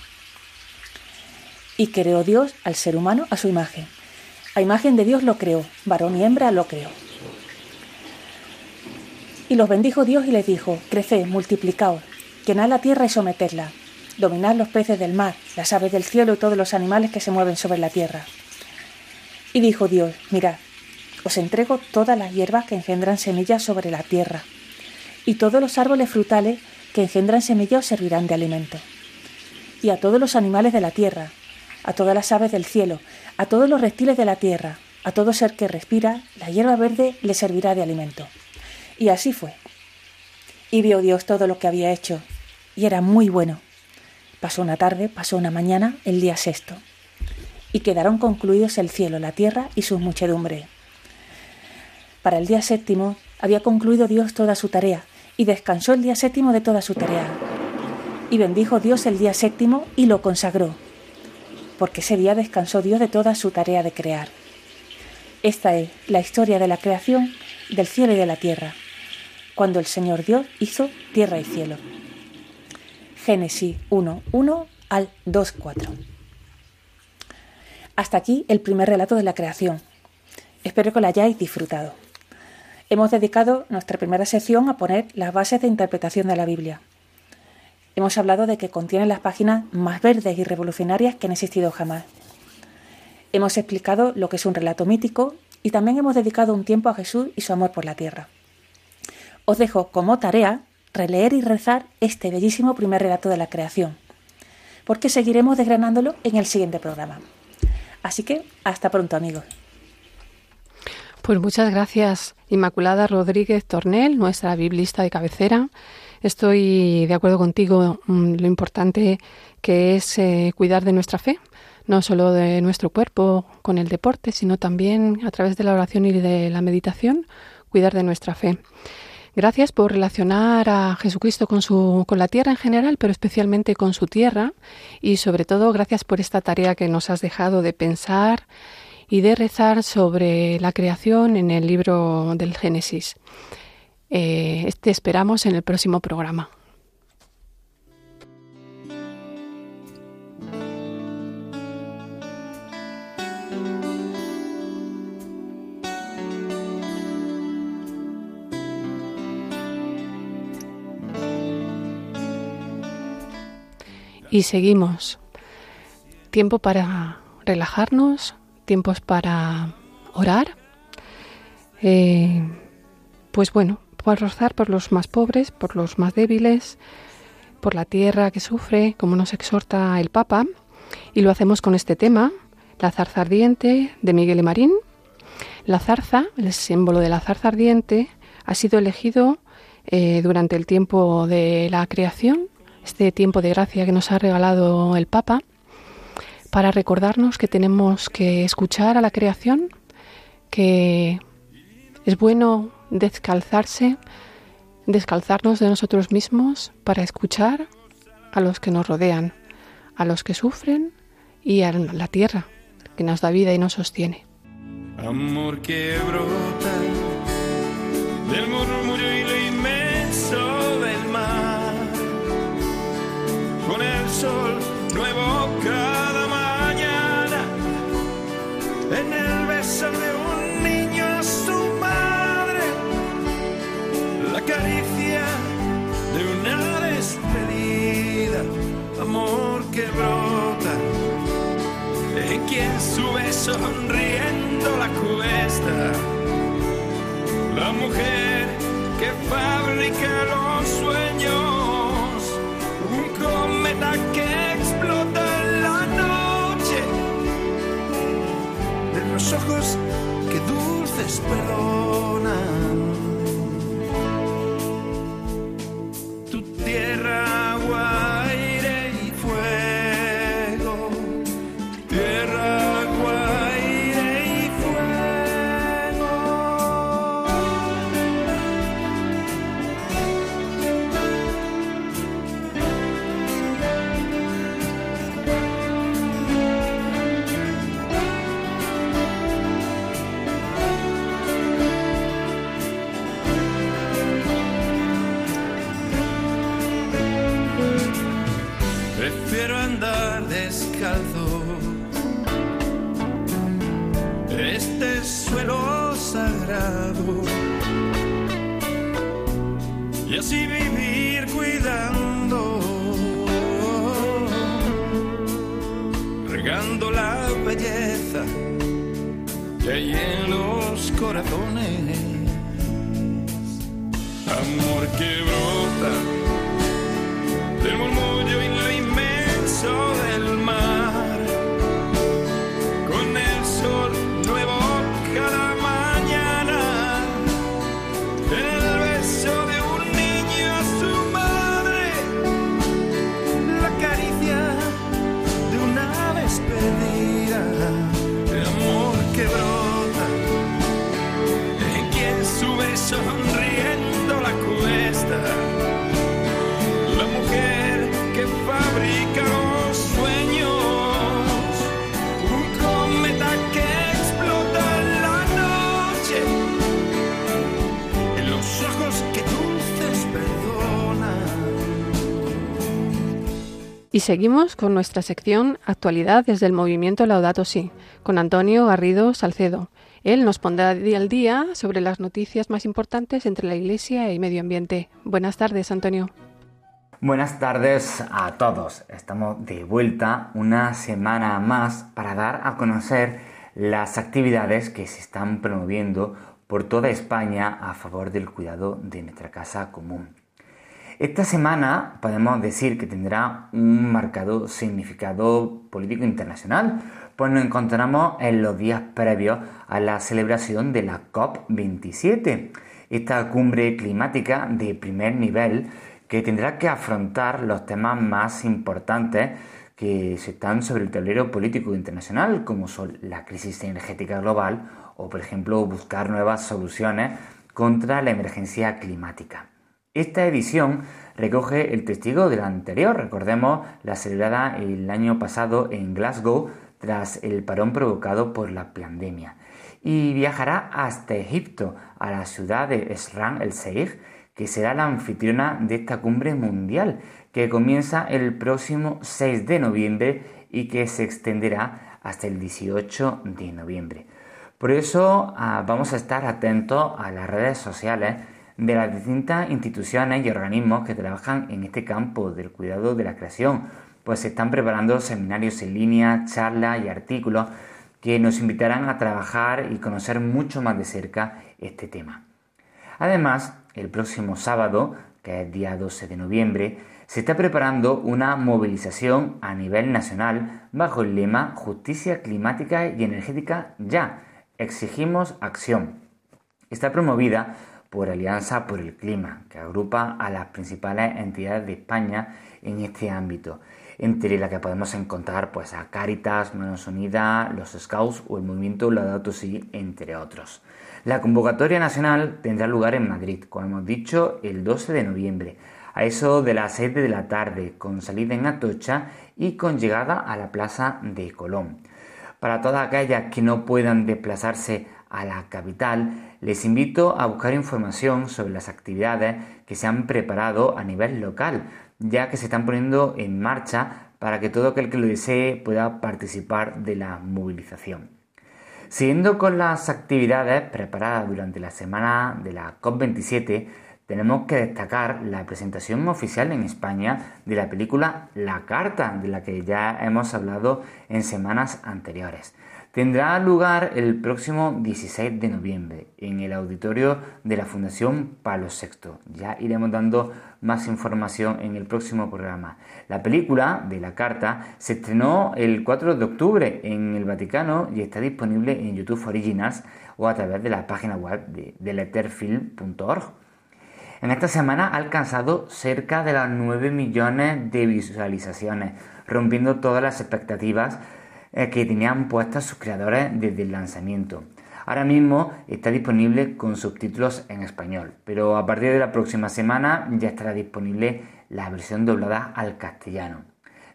Y creó Dios al ser humano a su imagen. A imagen de Dios lo creó, varón y hembra lo creó. Y los bendijo Dios y les dijo, creced, multiplicaos, llenad la tierra y sometedla, dominad los peces del mar, las aves del cielo y todos los animales que se mueven sobre la tierra. Y dijo Dios, mirad, os entrego todas las hierbas que engendran semillas sobre la tierra, y todos los árboles frutales que engendran semilla os servirán de alimento. Y a todos los animales de la tierra, a todas las aves del cielo, a todos los reptiles de la tierra, a todo ser que respira, la hierba verde le servirá de alimento. Y así fue. Y vio Dios todo lo que había hecho, y era muy bueno. Pasó una tarde, pasó una mañana, el día sexto. Y quedaron concluidos el cielo, la tierra y sus muchedumbres. Para el día séptimo había concluido Dios toda su tarea, y descansó el día séptimo de toda su tarea. Y bendijo Dios el día séptimo y lo consagró, porque ese día descansó Dios de toda su tarea de crear. Esta es la historia de la creación del cielo y de la tierra, cuando el Señor Dios hizo tierra y cielo. Génesis 1, 1 al 2, 4. Hasta aquí el primer relato de la creación. Espero que lo hayáis disfrutado. Hemos dedicado nuestra primera sección a poner las bases de interpretación de la Biblia. Hemos hablado de que contiene las páginas más verdes y revolucionarias que han existido jamás. Hemos explicado lo que es un relato mítico y también hemos dedicado un tiempo a Jesús y su amor por la tierra. Os dejo como tarea releer y rezar este bellísimo primer relato de la creación, porque seguiremos desgranándolo en el siguiente programa. Así que hasta pronto amigos. Pues muchas gracias, Inmaculada Rodríguez Tornel, nuestra biblista de cabecera. Estoy de acuerdo contigo mm, lo importante que es eh, cuidar de nuestra fe, no solo de nuestro cuerpo con el deporte, sino también a través de la oración y de la meditación, cuidar de nuestra fe. Gracias por relacionar a Jesucristo con, su, con la tierra en general, pero especialmente con su tierra. Y sobre todo, gracias por esta tarea que nos has dejado de pensar y de rezar sobre la creación en el libro del Génesis. Eh, te esperamos en el próximo programa. Y seguimos. Tiempo para relajarnos, tiempos para orar. Eh, pues bueno, por rozar por los más pobres, por los más débiles, por la tierra que sufre, como nos exhorta el Papa. Y lo hacemos con este tema, la zarza ardiente de Miguel Marín. La zarza, el símbolo de la zarza ardiente, ha sido elegido eh, durante el tiempo de la creación este tiempo de gracia que nos ha regalado el Papa, para recordarnos que tenemos que escuchar a la creación, que es bueno descalzarse, descalzarnos de nosotros mismos para escuchar a los que nos rodean, a los que sufren y a la tierra que nos da vida y nos sostiene. Amor que brota del murmullo y lo inmenso del mar con el sol nuevo de un niño a su madre, la caricia de una despedida, amor que brota, en quien sube sonriendo la cuesta, la mujer que fabrica los sueños un cometa que explota ojos que dulces perdonan. Y seguimos con nuestra sección Actualidad desde el movimiento Laudato Si, con Antonio Garrido Salcedo. Él nos pondrá al día sobre las noticias más importantes entre la Iglesia y medio ambiente. Buenas tardes, Antonio. Buenas tardes a todos. Estamos de vuelta una semana más para dar a conocer las actividades que se están promoviendo por toda España a favor del cuidado de nuestra casa común. Esta semana podemos decir que tendrá un marcado significado político internacional, pues nos encontramos en los días previos a la celebración de la COP27, esta cumbre climática de primer nivel que tendrá que afrontar los temas más importantes que se están sobre el tablero político internacional, como son la crisis energética global o, por ejemplo, buscar nuevas soluciones contra la emergencia climática. Esta edición recoge el testigo de la anterior, recordemos la celebrada el año pasado en Glasgow tras el parón provocado por la pandemia, y viajará hasta Egipto, a la ciudad de Sharm el Sheikh, que será la anfitriona de esta cumbre mundial, que comienza el próximo 6 de noviembre y que se extenderá hasta el 18 de noviembre. Por eso ah, vamos a estar atentos a las redes sociales de las distintas instituciones y organismos que trabajan en este campo del cuidado de la creación, pues se están preparando seminarios en línea, charlas y artículos que nos invitarán a trabajar y conocer mucho más de cerca este tema. Además, el próximo sábado, que es día 12 de noviembre, se está preparando una movilización a nivel nacional bajo el lema Justicia climática y energética ya. Exigimos acción. Está promovida por Alianza por el Clima, que agrupa a las principales entidades de España en este ámbito, entre las que podemos encontrar pues, a Cáritas, Manos Unidas, los Scouts o el movimiento Laudato Si, entre otros. La convocatoria nacional tendrá lugar en Madrid, como hemos dicho, el 12 de noviembre, a eso de las 7 de la tarde, con salida en Atocha y con llegada a la Plaza de Colón. Para todas aquellas que no puedan desplazarse a la capital, les invito a buscar información sobre las actividades que se han preparado a nivel local, ya que se están poniendo en marcha para que todo aquel que lo desee pueda participar de la movilización. Siguiendo con las actividades preparadas durante la semana de la COP27, tenemos que destacar la presentación oficial en España de la película La Carta, de la que ya hemos hablado en semanas anteriores tendrá lugar el próximo 16 de noviembre en el auditorio de la Fundación Palo Sexto. Ya iremos dando más información en el próximo programa. La película de la carta se estrenó el 4 de octubre en el Vaticano y está disponible en YouTube Originals o a través de la página web de, letterfilm.org. En esta semana ha alcanzado cerca de las 9 millones de visualizaciones, rompiendo todas las expectativas eh, que tenían puestas sus creadores desde el lanzamiento. Ahora mismo está disponible con subtítulos en español, pero a partir de la próxima semana ya estará disponible la versión doblada al castellano.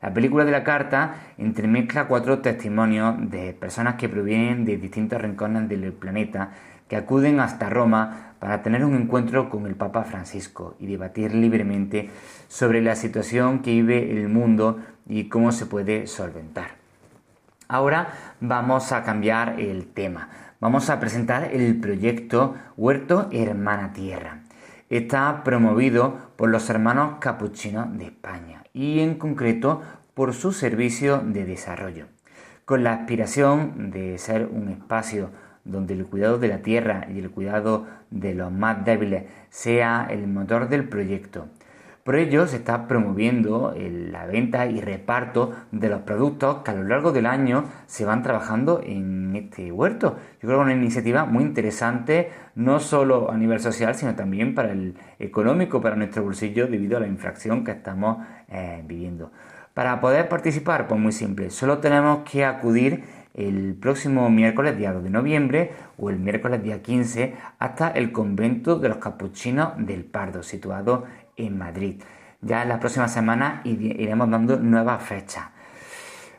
La película de la carta entremezcla cuatro testimonios de personas que provienen de distintos rincones del planeta que acuden hasta Roma para tener un encuentro con el Papa Francisco y debatir libremente sobre la situación que vive el mundo y cómo se puede solventar. Ahora vamos a cambiar el tema. Vamos a presentar el proyecto Huerto Hermana Tierra. Está promovido por los hermanos capuchinos de España y en concreto por su servicio de desarrollo, con la aspiración de ser un espacio donde el cuidado de la tierra y el cuidado de los más débiles sea el motor del proyecto por ello se está promoviendo la venta y reparto de los productos que a lo largo del año se van trabajando en este huerto. Yo creo que es una iniciativa muy interesante, no solo a nivel social, sino también para el económico, para nuestro bolsillo, debido a la infracción que estamos eh, viviendo. Para poder participar, pues muy simple, solo tenemos que acudir el próximo miércoles día 2 de noviembre o el miércoles día 15 hasta el convento de los capuchinos del Pardo, situado en Madrid. Ya en la próxima semana iremos dando nuevas fechas.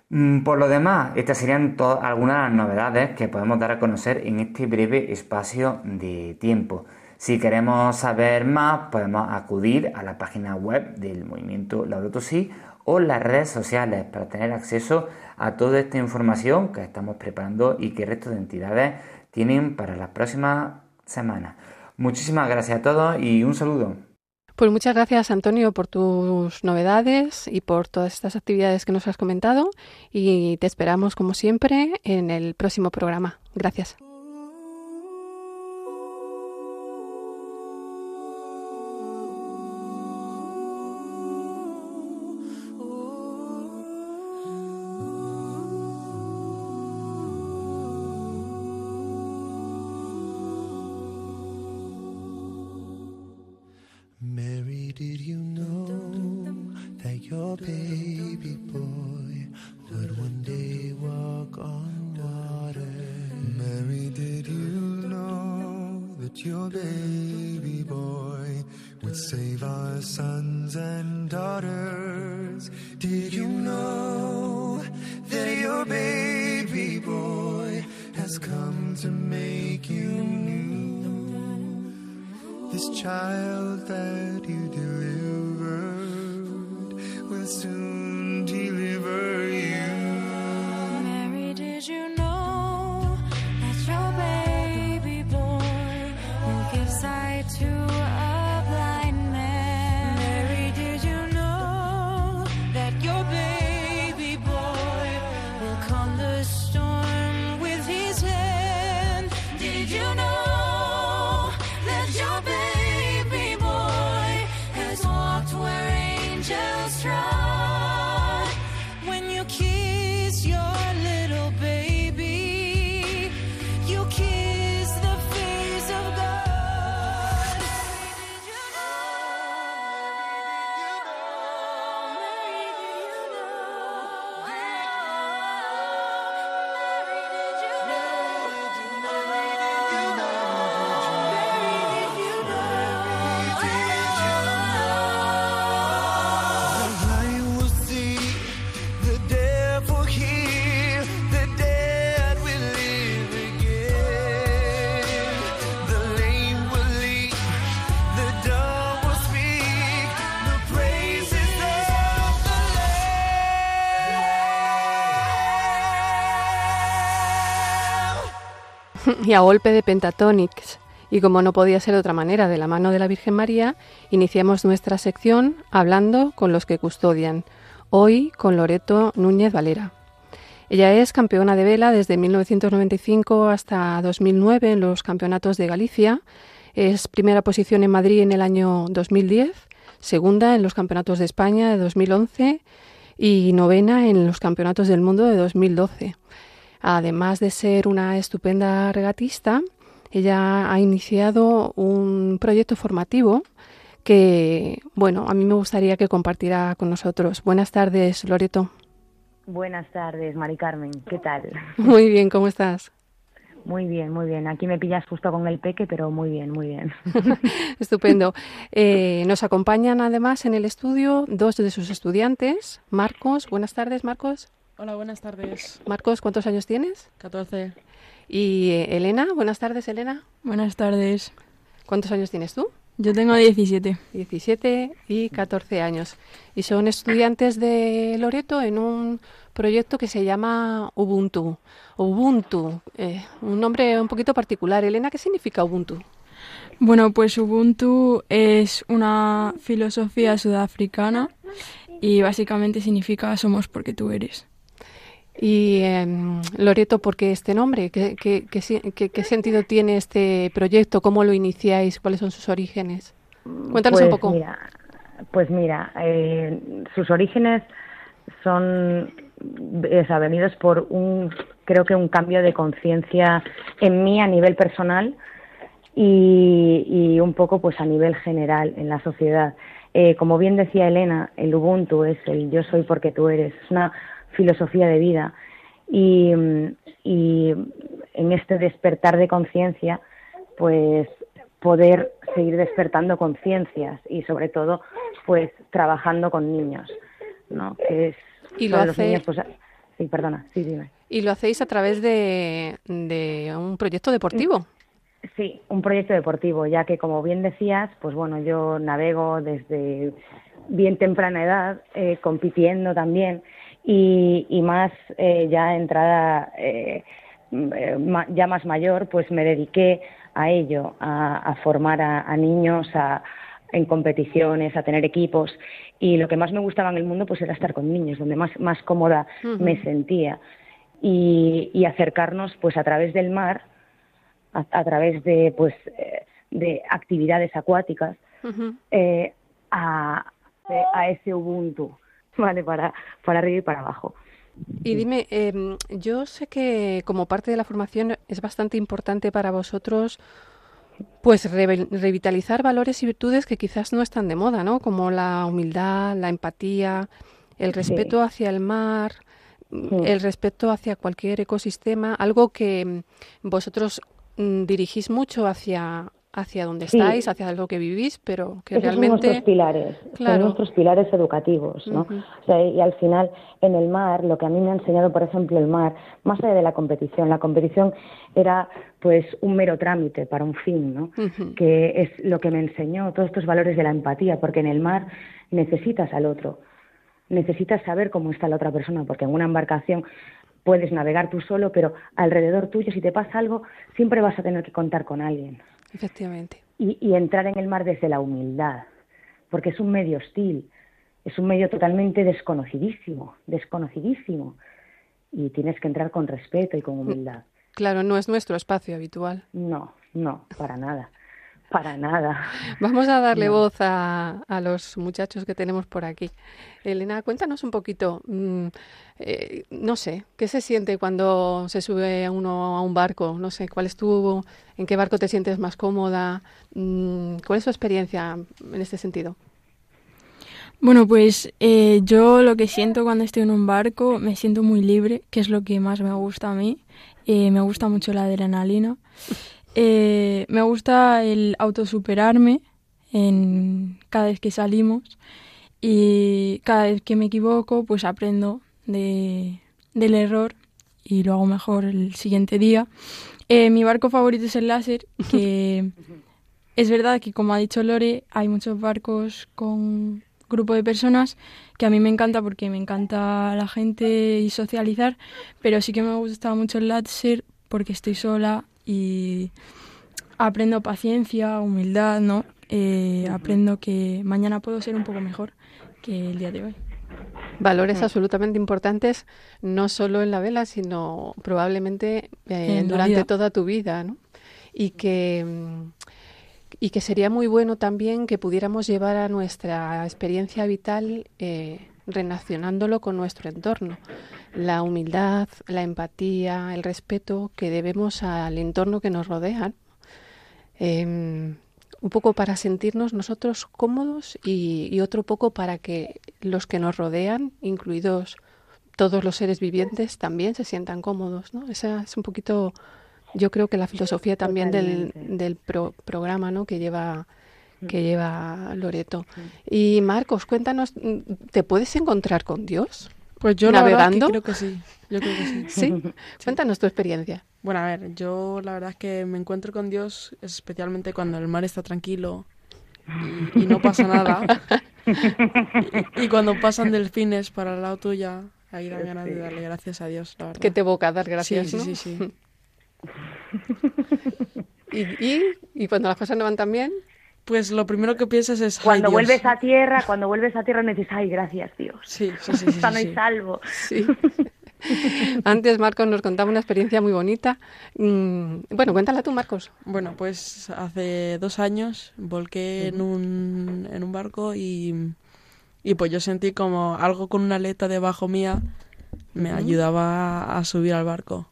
Mm, por lo demás, estas serían algunas de las novedades que podemos dar a conocer en este breve espacio de tiempo. Si queremos saber más, podemos acudir a la página web del movimiento Laudato Si o las redes sociales para tener acceso a toda esta información que estamos preparando y que el resto de entidades tienen para las próximas semanas. Muchísimas gracias a todos y un saludo. Pues muchas gracias Antonio por tus novedades y por todas estas actividades que nos has comentado y te esperamos como siempre en el próximo programa. Gracias. Y a golpe de pentatonics. Y como no podía ser de otra manera, de la mano de la Virgen María, iniciamos nuestra sección hablando con los que custodian. Hoy con Loreto Núñez Valera. Ella es campeona de vela desde 1995 hasta 2009 en los campeonatos de Galicia. Es primera posición en Madrid en el año 2010, segunda en los campeonatos de España de 2011 y novena en los campeonatos del mundo de 2012. Además de ser una estupenda regatista, ella ha iniciado un proyecto formativo que, bueno, a mí me gustaría que compartiera con nosotros. Buenas tardes, Loreto. Buenas tardes, Mari Carmen. ¿Qué tal? *laughs* Muy bien, ¿cómo estás? Muy bien, muy bien. Aquí me pillas justo con el peque, pero muy bien, muy bien. *laughs* Estupendo. Eh, nos acompañan además en el estudio dos de sus estudiantes. Marcos, buenas tardes, Marcos. Hola, buenas tardes. Marcos, ¿cuántos años tienes? 14. Y eh, Elena, buenas tardes, Elena. Buenas tardes. ¿Cuántos años tienes tú? Yo tengo 17. 17 y 14 años. Y son estudiantes de Loreto en un proyecto que se llama Ubuntu. Ubuntu, eh, un nombre un poquito particular. Elena, ¿qué significa Ubuntu? Bueno, pues Ubuntu es una filosofía sudafricana y básicamente significa somos porque tú eres. Y eh, Loreto, ¿por qué este nombre? ¿Qué, qué, qué, qué, sentido tiene este proyecto? ¿Cómo lo iniciáis? ¿Cuáles son sus orígenes? Cuéntanos pues un poco. Mira, pues mira, eh, sus orígenes son venidos por un, creo que un cambio de conciencia en mí a nivel personal y, y, un poco pues a nivel general en la sociedad. Eh, como bien decía Elena, el Ubuntu es el yo soy porque tú eres, es una filosofía de vida. Y, y en este despertar de conciencia pues poder seguir despertando conciencias y sobre todo pues trabajando con niños no que es y lo hace... niños, pues, sí perdona sí dime. Y lo hacéis a través de, de un proyecto deportivo. Sí un proyecto deportivo ya que como bien decías pues bueno yo navego desde bien temprana edad, eh, compitiendo también, y, y más eh, ya entrada, eh, m- eh, ma- ya más mayor, pues me dediqué a ello, a, a formar a, a niños a- en competiciones, a tener equipos, y lo que más me gustaba en el mundo pues era estar con niños, donde más, más cómoda me sentía, y, y acercarnos pues a través del mar, a, a través de pues eh, de actividades acuáticas, eh, a, a ese Ubuntu, ¿vale? Para, para arriba y para abajo. Y dime, em, yo sé que como parte de la formación es bastante importante para vosotros, pues revitalizar valores y virtudes que quizás no están de moda, ¿no? Como la humildad, la empatía, el respeto hacia el mar, mm, el respeto hacia cualquier ecosistema, algo que mm, vosotros mm, dirigís mucho hacia hacia donde Sí. estáis, hacia lo que vivís, pero que Esos son realmente nuestros pilares, son nuestros pilares educativos, ¿no? O sea, y al final, en el mar, lo que a mí me ha enseñado, por ejemplo, el mar, más allá de la competición, la competición era pues un mero trámite para un fin, ¿no? Que es lo que me enseñó todos estos valores de la empatía, porque en el mar necesitas al otro, necesitas saber cómo está la otra persona, porque en una embarcación puedes navegar tú solo, pero alrededor tuyo, si te pasa algo, siempre vas a tener que contar con alguien efectivamente. y, y entrar en el mar desde la humildad, porque es un medio hostil, es un medio totalmente desconocidísimo, desconocidísimo, y tienes que entrar con respeto y con humildad. Claro, no es nuestro espacio habitual. No, no, para nada, para nada. Vamos a darle No. voz a, a los muchachos que tenemos por aquí. Elena, cuéntanos un poquito, mm, eh, no sé, ¿qué se siente cuando se sube a uno a un barco? No sé, ¿cuál es tu, en qué barco te sientes más cómoda? Mm, ¿Cuál es tu experiencia en este sentido? Bueno, pues eh, yo lo que siento cuando estoy en un barco, me siento muy libre, que es lo que más me gusta a mí. Eh, me gusta mucho la adrenalina. Eh, me gusta el autosuperarme en cada vez que salimos y cada vez que me equivoco, pues aprendo de, del error y lo hago mejor el siguiente día. Eh, mi barco favorito es el láser, que *laughs* es verdad que, como ha dicho Lore, hay muchos barcos con grupo de personas que a mí me encanta porque me encanta la gente y socializar, pero sí que me gusta mucho el láser porque estoy sola y aprendo paciencia, humildad, ¿no? Eh, aprendo que mañana puedo ser un poco mejor que el día de hoy. Valores absolutamente importantes, no solo en la vela, sino probablemente eh, durante vida. toda tu vida, ¿no? Y que, y que sería muy bueno también que pudiéramos llevar a nuestra experiencia vital eh, relacionándolo con nuestro entorno. La humildad, la empatía, el respeto que debemos al entorno que nos rodea. Em, un poco para sentirnos nosotros cómodos y, y otro poco para que los que nos rodean, incluidos todos los seres vivientes, también se sientan cómodos, ¿no? Esa es un poquito, yo creo que la filosofía también del, del pro- programa, ¿no? Que lleva que lleva Loreto. Y Marcos, cuéntanos, ¿te puedes encontrar con Dios? Pues yo la verdad es que ¿Navegando? creo que sí. Yo creo que sí. *laughs* *laughs* Sí. Cuéntanos tu experiencia. Bueno, a ver, yo la verdad es que me encuentro con Dios especialmente cuando el mar está tranquilo y, y no pasa nada. *laughs* Y, y cuando pasan delfines para el lado tuya, ahí dan ganas de darle gracias a Dios, la verdad. Que te evoca dar gracias, Sí, ¿no? sí, sí, sí. ¿Y, y, y cuando las cosas no van tan bien? Pues lo primero que piensas es... "Ay, Cuando Dios". vuelves a tierra, *laughs* cuando vuelves a tierra, me dices, ay, gracias Dios. Sí, sí, sí, *laughs* sí, Sano sí, y sí. salvo. Sí. *laughs* Antes Marcos nos contaba una experiencia muy bonita. Mm, Bueno, cuéntala tú, Marcos. Bueno, pues hace dos años volqué en un, en un barco y, y pues yo sentí como algo con una aleta debajo mía me ayudaba a subir al barco.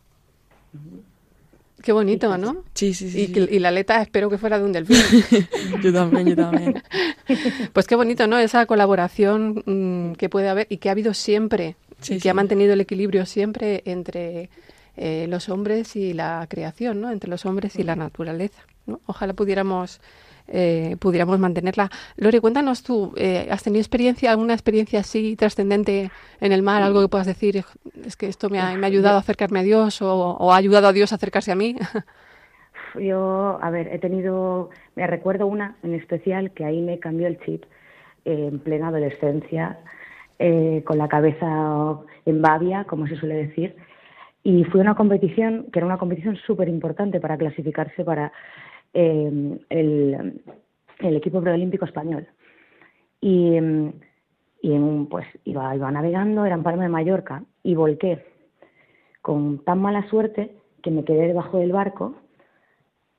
Qué bonito, ¿no? Sí, sí, sí. Y, sí. que- y la aleta espero que fuera de un delfín. *laughs* yo también, yo también. *laughs* Pues qué bonito, ¿no? Esa colaboración mm, que puede haber y que ha habido siempre Sí, y que sí. ha mantenido el equilibrio siempre entre eh, los hombres y la creación, ¿no? Entre los hombres y la naturaleza, ¿no? Ojalá pudiéramos eh, pudiéramos mantenerla. Lore, cuéntanos tú, eh, ¿has tenido experiencia, alguna experiencia así trascendente en el mar? Algo que puedas decir, es que esto me ha, me ha ayudado a acercarme a Dios o, o ha ayudado a Dios a acercarse a mí. Yo, a ver, he tenido, me recuerdo una en especial que ahí me cambió el chip. en plena adolescencia, eh, con la cabeza en babia, como se suele decir, y fui a una competición que era una competición súper importante para clasificarse para eh, el, el equipo preolímpico español. Y, y en pues iba, iba navegando, era en Palma de Mallorca, y volqué con tan mala suerte que me quedé debajo del barco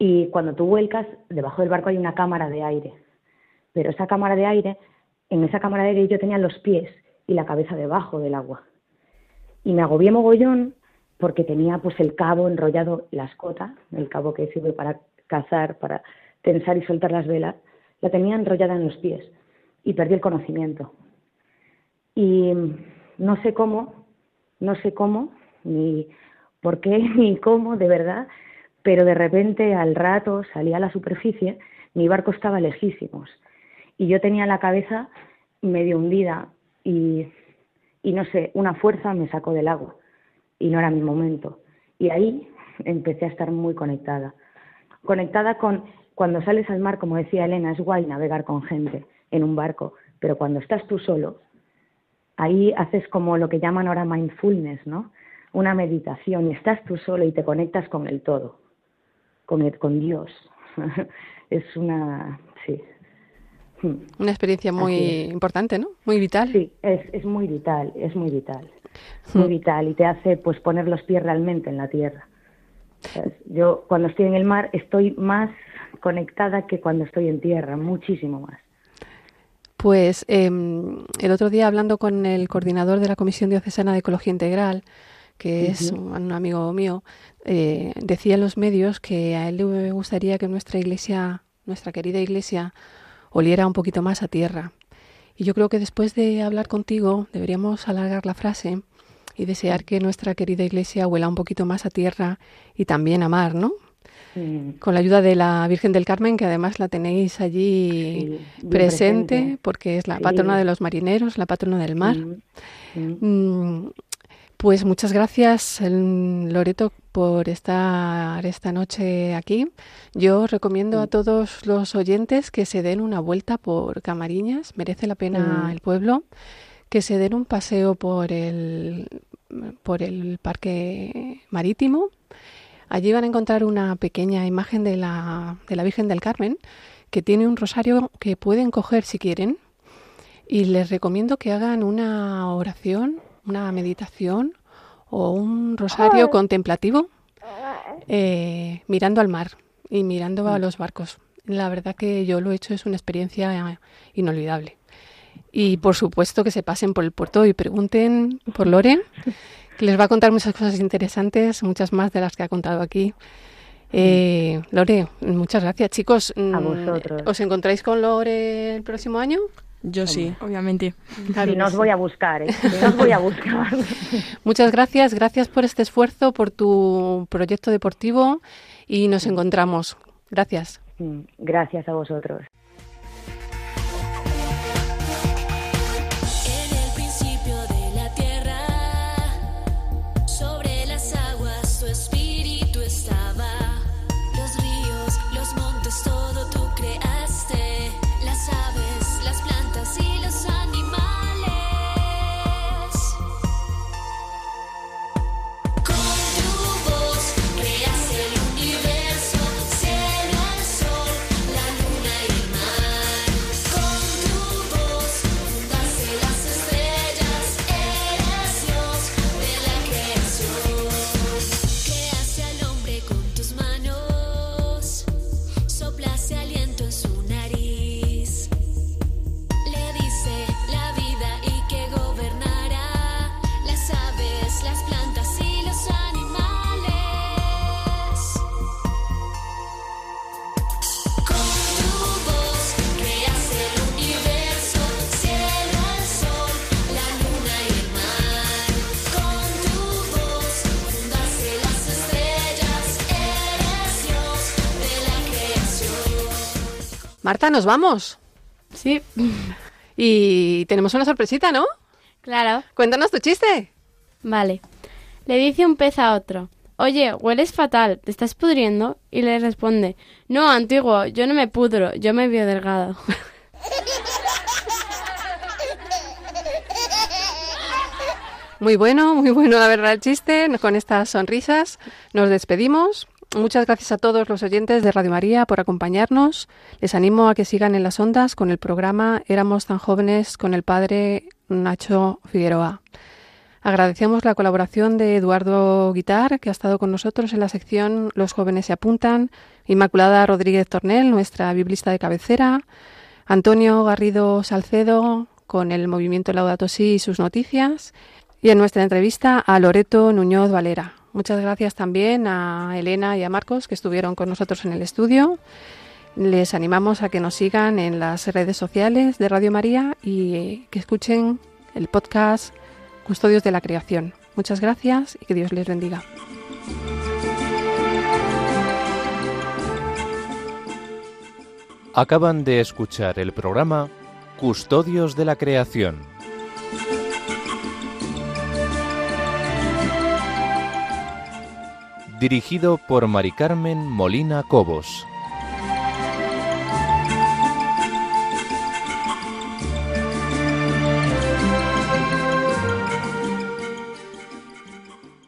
y cuando tú vuelcas, debajo del barco hay una cámara de aire. Pero esa cámara de aire, en esa cámara de aire yo tenía los pies y la cabeza debajo del agua. Y me agobié mogollón porque tenía pues el cabo enrollado, la escota, el cabo que sirve para cazar, para tensar y soltar las velas, la tenía enrollada en los pies y perdí el conocimiento. Y no sé cómo, no sé cómo, ni por qué, *laughs* ni cómo, de verdad, pero de repente al rato salí a la superficie, mi barco estaba lejísimos y yo tenía la cabeza medio hundida y, y no sé, una fuerza me sacó del agua y no era mi momento. Y ahí empecé a estar muy conectada. Conectada con, cuando sales al mar, como decía Elena, es guay navegar con gente en un barco, pero cuando estás tú solo, ahí haces como lo que llaman ahora mindfulness, ¿no? Una meditación y estás tú solo y te conectas con el todo, con, el, con Dios. *laughs* es una, sí. Una experiencia muy importante, ¿no? Muy vital. Sí, es, es muy vital, es muy vital. Muy vital y te hace pues poner los pies realmente en la tierra. ¿Sabes? Yo cuando estoy en el mar estoy más conectada que cuando estoy en tierra, muchísimo más. Pues em, el otro día hablando con el coordinador de la Comisión Diocesana de Ecología Integral, que es un amigo mío, eh, decía en los medios que a él le gustaría que nuestra iglesia, nuestra querida iglesia, oliera un poquito más a tierra. Y yo creo que después de hablar contigo deberíamos alargar la frase y desear que nuestra querida iglesia huela un poquito más a tierra y también a mar, ¿no? Mm, Con la ayuda de la Virgen del Carmen, que además la tenéis allí Sí, presente, presente. porque es la Sí. patrona de los marineros, la patrona del mar. mm, mm. Pues muchas gracias, Loreto, por estar esta noche aquí. Yo recomiendo a todos los oyentes que se den una vuelta por Camariñas, merece la pena el pueblo, que se den un paseo por el, por el parque marítimo. Allí van a encontrar una pequeña imagen de la, de la Virgen del Carmen, que tiene un rosario que pueden coger si quieren. Y les recomiendo que hagan una oración, una meditación o un rosario contemplativo eh, mirando al mar y mirando a los barcos. La verdad que yo lo he hecho, es una experiencia eh, inolvidable. Y por supuesto que se pasen por el puerto y pregunten por Lore, que les va a contar muchas cosas interesantes, muchas más de las que ha contado aquí. Eh, Lore, muchas gracias, chicos. A Mm, vosotros. ¿Os encontráis con Lore el próximo año? Yo sí. Obviamente. Claro Si no os voy a buscar, ¿eh? Si no os voy a buscar. *laughs* Muchas gracias, gracias por este esfuerzo, por tu proyecto deportivo y nos encontramos. Gracias. Mm, Gracias a vosotros. Marta, nos vamos. Sí. Y tenemos una sorpresita, ¿no? Claro. Cuéntanos tu chiste. Vale. Le dice un pez a otro. Oye, hueles fatal, ¿te estás pudriendo? Y le responde, no, antiguo, yo no me pudro, yo me veo delgado. Muy bueno, muy bueno la verdad el chiste, con estas sonrisas nos despedimos. Muchas gracias a todos los oyentes de Radio María por acompañarnos. Les animo a que sigan en las ondas con el programa Éramos tan jóvenes con el padre Nacho Figueroa. Agradecemos la colaboración de Eduardo Guitar, que ha estado con nosotros en la sección Los jóvenes se apuntan, Inmaculada Rodríguez Tornel, nuestra biblista de cabecera, Antonio Garrido Salcedo, con el movimiento Laudato Si y sus noticias, y en nuestra entrevista a Loreto Nuñoz Valera. Muchas gracias también a Elena y a Marcos, que estuvieron con nosotros en el estudio. Les animamos a que nos sigan en las redes sociales de Radio María y que escuchen el podcast Custodios de la Creación. Muchas gracias y que Dios les bendiga. Acaban de escuchar el programa Custodios de la Creación. Dirigido por Mari Carmen Molina Cobos.